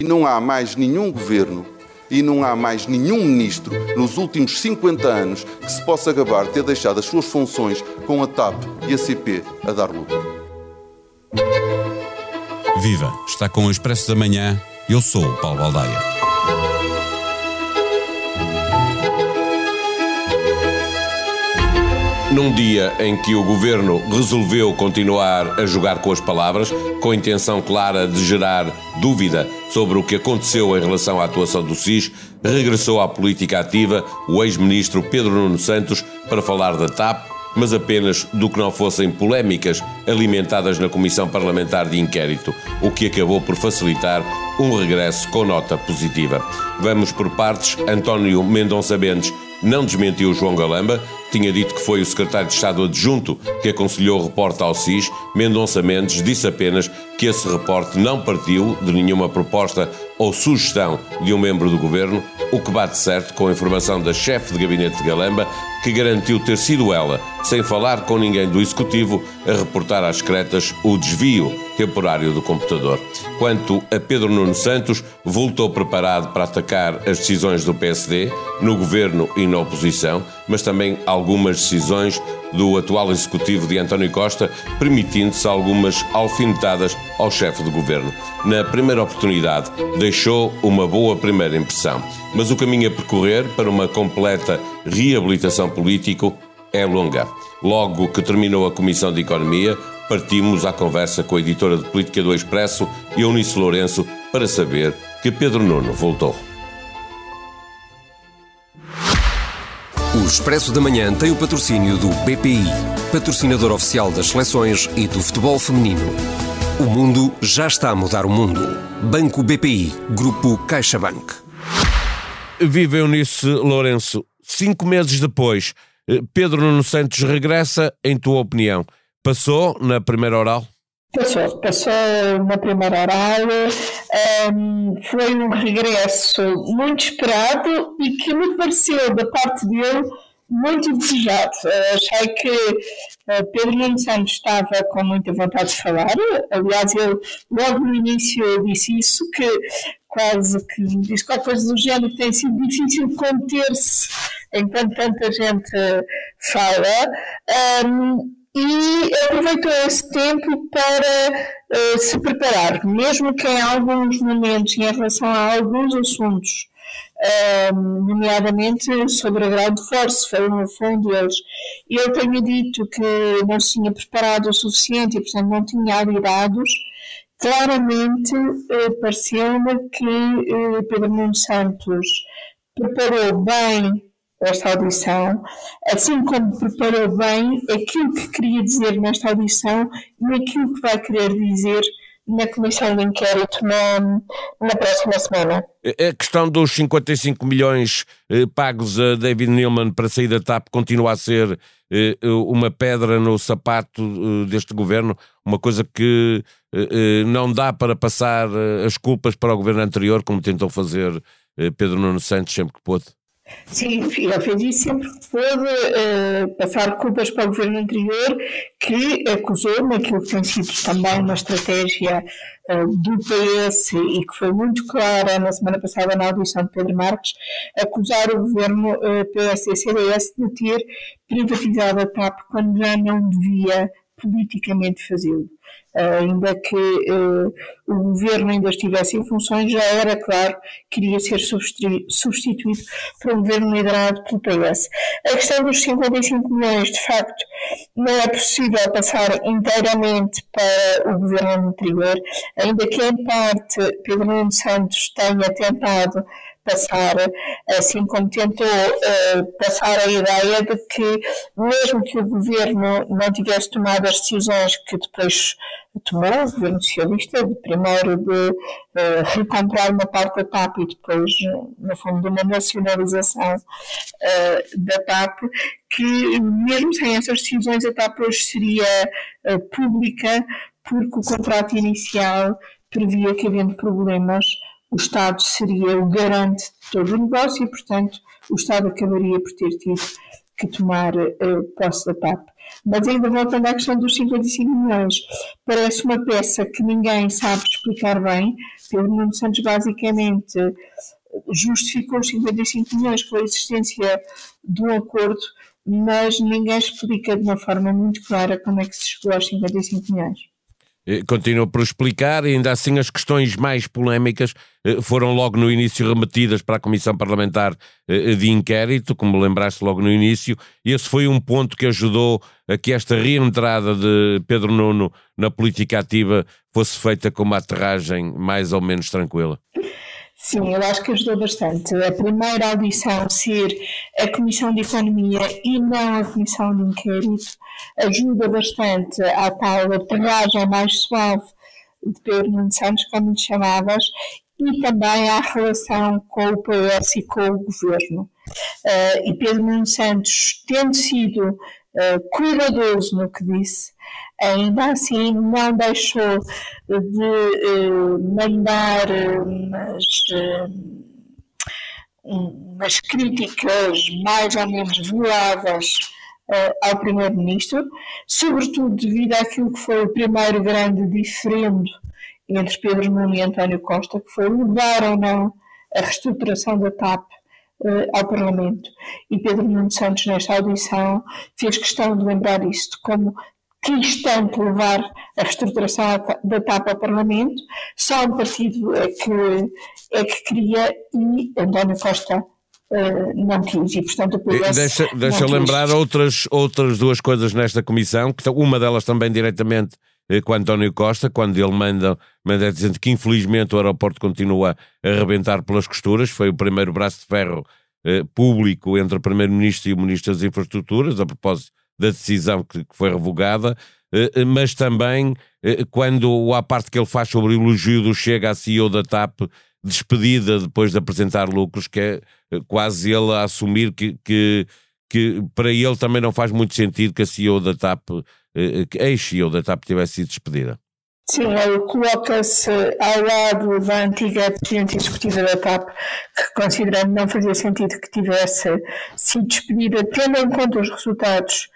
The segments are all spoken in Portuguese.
E não há mais nenhum governo e não há mais nenhum ministro nos últimos 50 anos que se possa gabar de ter deixado as suas funções com a TAP e a CP a dar lucro. Viva! Está com o Expresso da Manhã. Eu sou o Paulo Baldaia. Num dia em que o governo resolveu continuar a jogar com as palavras, com a intenção clara de gerar dúvida sobre o que aconteceu em relação à atuação do SIS, regressou à política ativa o ex-ministro Pedro Nuno Santos para falar da TAP, mas apenas do que não fossem polémicas alimentadas na Comissão Parlamentar de Inquérito, o que acabou por facilitar um regresso com nota positiva. Vamos por partes. António Mendonça Mendes não desmentiu João Galamba, tinha dito que foi o secretário de Estado adjunto que aconselhou o reporte ao SIS. Mendonça Mendes disse apenas que esse reporte não partiu de nenhuma proposta ou sugestão de um membro do governo, o que bate certo com a informação da chefe de gabinete de Galamba, que garantiu ter sido ela, sem falar com ninguém do executivo, a reportar às secretas o desvio temporário do computador. Quanto a Pedro Nuno Santos, voltou preparado para atacar as decisões do PSD, no governo e na oposição, mas também algumas decisões do atual executivo de António Costa, permitindo-se algumas alfinetadas ao chefe de governo. Na primeira oportunidade, deixou uma boa primeira impressão, mas o caminho a percorrer para uma completa reabilitação político é longa. Logo que terminou a Comissão de Economia, partimos à conversa com a editora de política do Expresso, Eunice Lourenço, para saber que Pedro Nuno voltou. Expresso da Manhã tem o patrocínio do BPI, patrocinador oficial das seleções e do futebol feminino. O mundo já está a mudar o mundo. Banco BPI, Grupo CaixaBank. Viva Eunice Lourenço. Cinco meses depois, eh, Pedro Nuno Santos regressa, em tua opinião, passou na primeira oral? Passou, passou na primeira oral, um, ehm, foi um regresso muito esperado e que me pareceu da parte dele muito desejado. Uh, achei que uh, Pedro Nuno Santos estava com muita vontade de falar, aliás, ele logo no início disse isso, que quase que diz qualquer coisa do género, tem sido difícil conter-se enquanto tanta gente fala. Um, ehm, e aproveitou esse tempo para uh, se preparar, mesmo que em alguns momentos, em relação a alguns assuntos, uh, nomeadamente sobre a grau de force, foi, foi um deles, eu tenho dito que não se tinha preparado o suficiente e, portanto, não tinha dados, claramente uh, pareceu-me que uh, Pedro Nuno Santos preparou bem esta audição, assim como preparou bem aquilo que queria dizer nesta audição e aquilo que vai querer dizer na comissão de inquérito na, na próxima semana. A questão dos 55 milhões eh, pagos a David Neilman para sair da TAP continua a ser eh, uma pedra no sapato eh, deste governo, uma coisa que eh, eh, não dá para passar eh, as culpas para o governo anterior, como tentou fazer Pedro Nuno Santos sempre que pôde. Sim, ele fez isso sempre pôde uh, passar culpas para o governo anterior, que acusou naquilo que tem sido também uma estratégia uh, do PS e que foi muito clara na semana passada na audição de Pedro Marques, acusar o governo uh, PS e CDS de ter privatizado a TAP quando já não devia politicamente fazê-lo. Uh, ainda que uh, o governo ainda estivesse em funções, já era claro que iria ser substituído por um governo liderado pelo PS. A questão dos 55 milhões, de facto, não é possível passar inteiramente para o governo anterior, ainda que em parte Pedro Nuno Santos tenha tentado passar, assim como tentou uh, passar a ideia de que, mesmo que o governo não tivesse tomado as decisões que depois tomou, o governo socialista, de primeiro de uh, recomprar uma parte da TAP e depois, no fundo, de uma nacionalização uh, da TAP, que mesmo sem essas decisões a TAP hoje seria pública, porque o contrato inicial previa que, havendo problemas, o Estado seria o garante de todo o negócio e, portanto, o Estado acabaria por ter tido que tomar uh, posse da TAP. Mas ainda voltando à questão dos 55 milhões, parece uma peça que ninguém sabe explicar bem. Pedro Nuno Santos basicamente justificou os 55 milhões pela existência de um acordo, mas ninguém explica de uma forma muito clara como é que se chegou aos 55 milhões. Eh, continua por explicar, e ainda assim as questões mais polémicas eh, foram logo no início remetidas para a Comissão Parlamentar eh, de Inquérito, como lembraste logo no início, esse foi um ponto que ajudou a que esta reentrada de Pedro Nuno na política ativa fosse feita com uma aterragem mais ou menos tranquila. Sim, eu acho que ajudou bastante. A primeira audição ser a Comissão de Economia e não a Comissão de Inquérito ajuda bastante à tal aterragem mais suave de Pedro Nuno Santos, como lhe chamavas, e também à relação com o PS e com o Governo. Uh, e Pedro Nuno Santos, tendo sido uh, cuidadoso no que disse, ainda assim não deixou de uh, mandar umas, uh, umas críticas mais ou menos veladas ao Primeiro-Ministro, sobretudo devido àquilo que foi o primeiro grande diferendo entre Pedro Nuno e António Costa, que foi levar ou não a reestruturação da TAP ao Parlamento. E Pedro Nuno Santos, nesta audição, fez questão de lembrar isso, de como quis tanto levar a reestruturação da TAP ao Parlamento, só um partido é que, é que queria e António Costa Uh, não quis e portanto o deixa, deixa lembrar outras, outras duas coisas nesta comissão que uma delas também diretamente eh, com António Costa quando ele manda, manda dizendo que infelizmente o aeroporto continua a arrebentar pelas costuras. Foi o primeiro braço de ferro eh, público entre o Primeiro-Ministro e o Ministro das Infraestruturas a propósito da decisão que, que foi revogada, eh, eh, mas também eh, quando a parte que ele faz sobre o elogio do Chega à CEO da TAP, despedida depois de apresentar lucros, que é quase ele a assumir que, que, que para ele também não faz muito sentido que a CEO da TAP, ex-CEO da TAP tivesse sido despedida. Sim, ele coloca-se ao lado da antiga Presidente Executiva da TAP, que considerando não fazia sentido que tivesse sido despedida, tendo em conta os resultados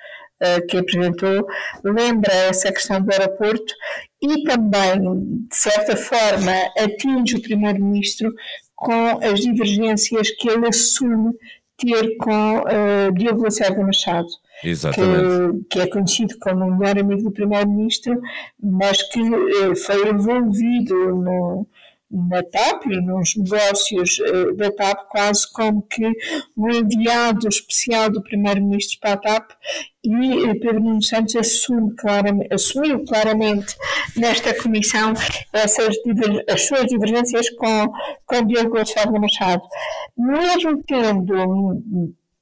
uh, que apresentou, lembra essa questão do aeroporto e também, de certa forma, atinge o Primeiro-Ministro com as divergências que ele assume ter com uh, Diogo Lacerda Machado. Que, que, é conhecido como o melhor amigo do Primeiro-Ministro, mas que uh, foi envolvido no, na TAP e nos negócios uh, da TAP, quase como que um enviado especial do Primeiro-Ministro para a TAP e uh, Pedro Nuno Santos assume claramente, assumiu claramente nesta comissão essas, as suas divergências com, com Diogo Gonçalves Machado. Mesmo tendo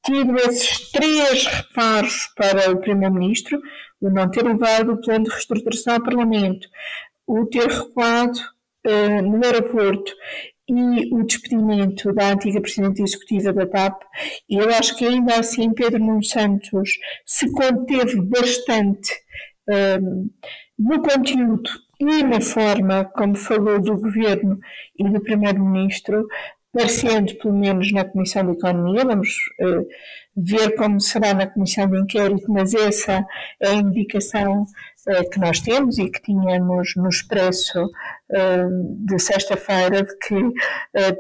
tido esses três reparos para o Primeiro-Ministro, o não ter levado o plano de reestruturação ao Parlamento, o ter recuado uh, no aeroporto e o despedimento da antiga Presidente Executiva da TAP, e eu acho que ainda assim Pedro Nuno Santos se conteve bastante uh, no conteúdo e na forma como falou do Governo e do Primeiro-Ministro, parecendo pelo menos na Comissão de Economia, vamos uh, ver como será na Comissão de Inquérito, mas essa é a indicação uh, que nós temos e que tínhamos no Expresso uh, de sexta-feira, de que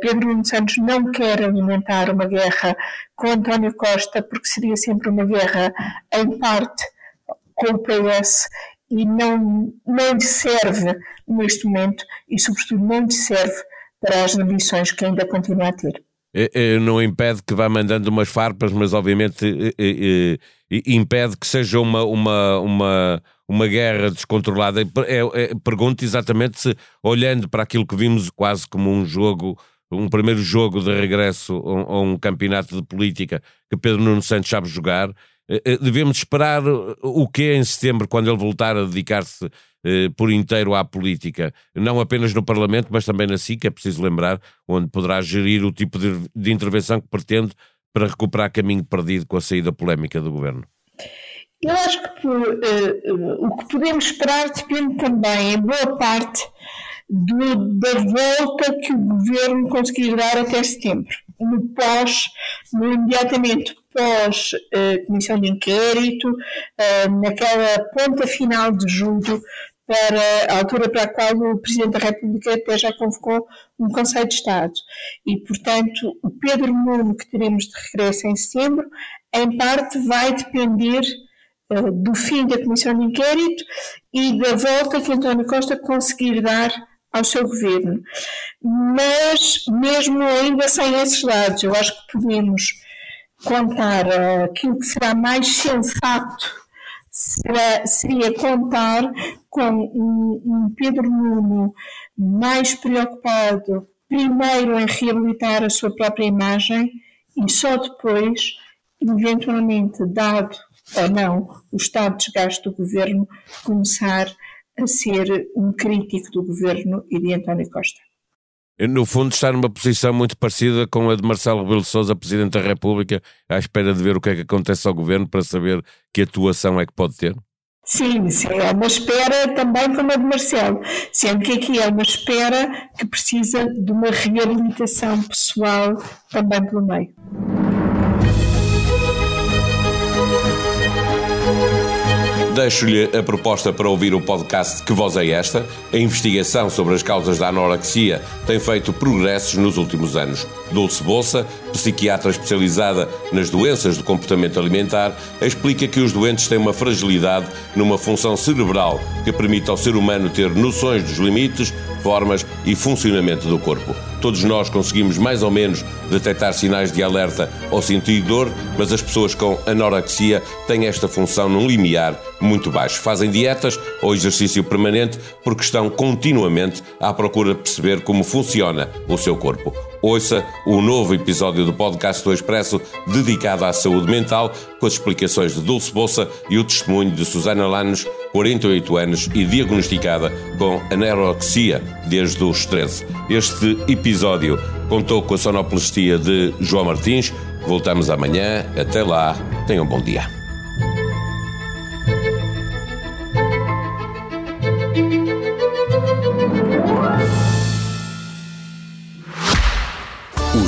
Pedro Nuno Santos não quer alimentar uma guerra com António Costa, porque seria sempre uma guerra em parte com o PS e não, não lhe serve neste momento e, sobretudo, não lhe serve para as ambições que ainda continua a ter. Não impede que vá mandando umas farpas, mas obviamente impede que seja uma, uma, uma, uma guerra descontrolada. É, é, pergunto exatamente se, olhando para aquilo que vimos quase como um jogo, um primeiro jogo de regresso a um campeonato de política que Pedro Nuno Santos sabe jogar, eh, eh, devemos esperar o que em setembro, quando ele voltar a dedicar-se eh, por inteiro à política, não apenas no Parlamento, mas também na SIC, é preciso lembrar, onde poderá gerir o tipo de, de intervenção que pretende para recuperar caminho perdido com a saída polémica do governo? Eu acho que uh, o que podemos esperar depende também, em boa parte, do, da volta que o governo conseguir dar até setembro. No pós, no imediatamente pós-comissão de inquérito, naquela ponta final de julho, para a altura para a qual o Presidente da República até já convocou um Conselho de Estado. E, portanto, o Pedro Nuno, que teremos de regresso em setembro, em parte vai depender uh, do fim da Comissão de Inquérito e da volta que António Costa conseguir dar ao seu governo. Mas, mesmo ainda sem esses dados, eu acho que podemos contar uh, aquilo que será mais sensato será, seria contar com um, um Pedro Nuno mais preocupado, primeiro em reabilitar a sua própria imagem e só depois, eventualmente, dado ou não o estado de desgaste do governo, começar a ser um crítico do governo e de António Costa no fundo, está numa posição muito parecida com a de Marcelo Rebelo de Sousa, Presidente da República, à espera de ver o que é que acontece ao Governo para saber que atuação é que pode ter? Sim, sim, é uma espera também como a de Marcelo, sendo que aqui é uma espera que precisa de uma reabilitação pessoal também pelo meio. Deixo-lhe a proposta para ouvir o podcast Que Voz é Esta? A investigação sobre as causas da anorexia tem feito progressos nos últimos anos. Dulce Bolsa, psiquiatra especializada nas doenças do comportamento alimentar, explica que os doentes têm uma fragilidade numa função cerebral que permite ao ser humano ter noções dos limites, formas e funcionamento do corpo. Todos nós conseguimos mais ou menos detectar sinais de alerta ou sentir dor, mas as pessoas com anorexia têm esta função num limiar muito baixo. Fazem dietas ou exercício permanente porque estão continuamente à procura de perceber como funciona o seu corpo. Ouça o novo episódio do podcast do Expresso dedicado à saúde mental, com as explicações de Dulce Bolsa e o testemunho de Susana Lanos, 48 anos e diagnosticada com anorexia desde os 13. Este episódio contou com a sonoplastia de João Martins. Voltamos amanhã. Até lá. Tenham um bom dia.